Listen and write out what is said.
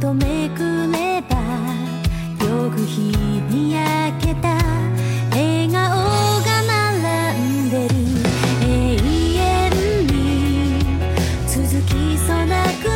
とめくればよく日に焼けた笑顔が並んでる永遠に続きそうなく